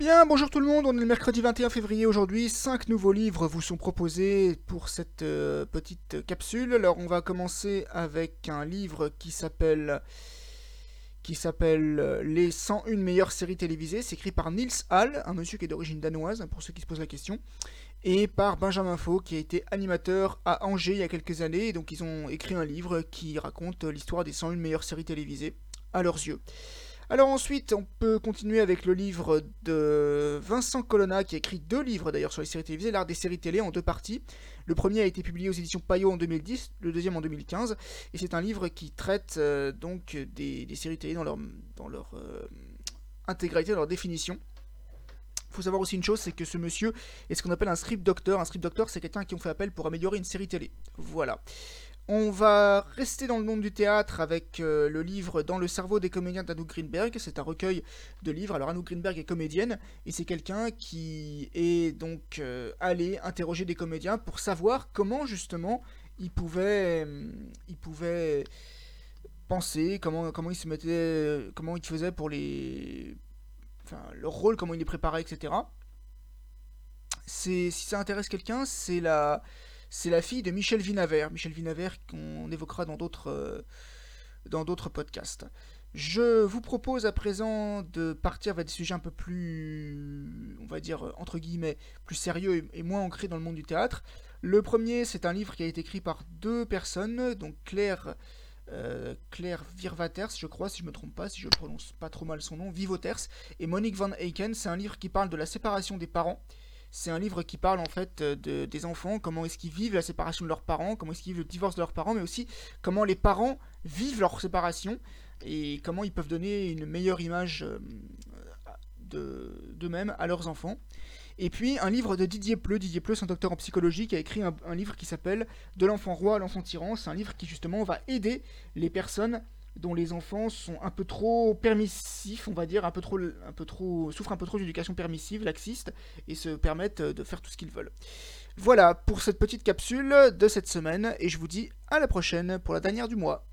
Bien, bonjour tout le monde, on est le mercredi 21 février aujourd'hui, Cinq nouveaux livres vous sont proposés pour cette euh, petite capsule. Alors on va commencer avec un livre qui s'appelle qui s'appelle euh, Les 101 meilleures séries télévisées, c'est écrit par Niels Hall, un monsieur qui est d'origine danoise, pour ceux qui se posent la question, et par Benjamin Faux, qui a été animateur à Angers il y a quelques années, et donc ils ont écrit un livre qui raconte l'histoire des 101 meilleures séries télévisées à leurs yeux. Alors ensuite, on peut continuer avec le livre de Vincent Colonna, qui a écrit deux livres d'ailleurs sur les séries télévisées, l'art des séries télé en deux parties. Le premier a été publié aux éditions Payot en 2010, le deuxième en 2015, et c'est un livre qui traite euh, donc des, séries télé dans leur, euh, intégralité, dans leur définition. Il faut savoir aussi une chose, c'est que ce monsieur est ce qu'on appelle un script doctor. Un script doctor, c'est quelqu'un qui ont fait appel pour améliorer une série télé. Voilà. On va rester dans le monde du théâtre avec euh, le livre Dans le cerveau des comédiens d'Anouk Greenberg. C'est un recueil de livres. Alors Anouk Greenberg est comédienne et c'est quelqu'un qui est donc euh, allé interroger des comédiens pour savoir comment justement ils pouvaient, pouvaient penser, comment, comment ils se mettaient, comment ils faisaient pour les, enfin leur rôle, comment ils les préparaient, etc. si ça intéresse quelqu'un, c'est la c'est la fille de Michel Vinaver. Michel Vinaver qu'on évoquera dans d'autres euh, dans d'autres podcasts. Je vous propose à présent de partir vers des sujets un peu plus, on va dire, entre guillemets, plus sérieux et moins ancrés dans le monde du théâtre. Le premier, c'est un livre qui a été écrit par deux personnes, donc Claire, euh, Claire Virvaters, je crois, si je ne me trompe pas, si je prononce pas trop mal son nom, Vivoters, et Monique Van Eyken. C'est un livre qui parle de la séparation des parents c'est un livre qui parle en fait de, des enfants, comment est-ce qu'ils vivent la séparation de leurs parents, comment est-ce qu'ils vivent le divorce de leurs parents, mais aussi comment les parents vivent leur séparation et comment ils peuvent donner une meilleure image euh, d'eux-mêmes à leurs enfants. Et puis un livre de Didier Pleu. Didier Pleu, c'est un docteur en psychologie qui a écrit un, un livre qui s'appelle De l'enfant roi à l'enfant tyran. C'est un livre qui justement va aider les personnes dont les enfants sont un peu trop permissifs, on va dire, un peu trop, souffrent un peu trop d'éducation permissive, laxiste, et se permettent de faire tout ce qu'ils veulent. Voilà pour cette petite capsule de cette semaine, et je vous dis à la prochaine pour la dernière du mois.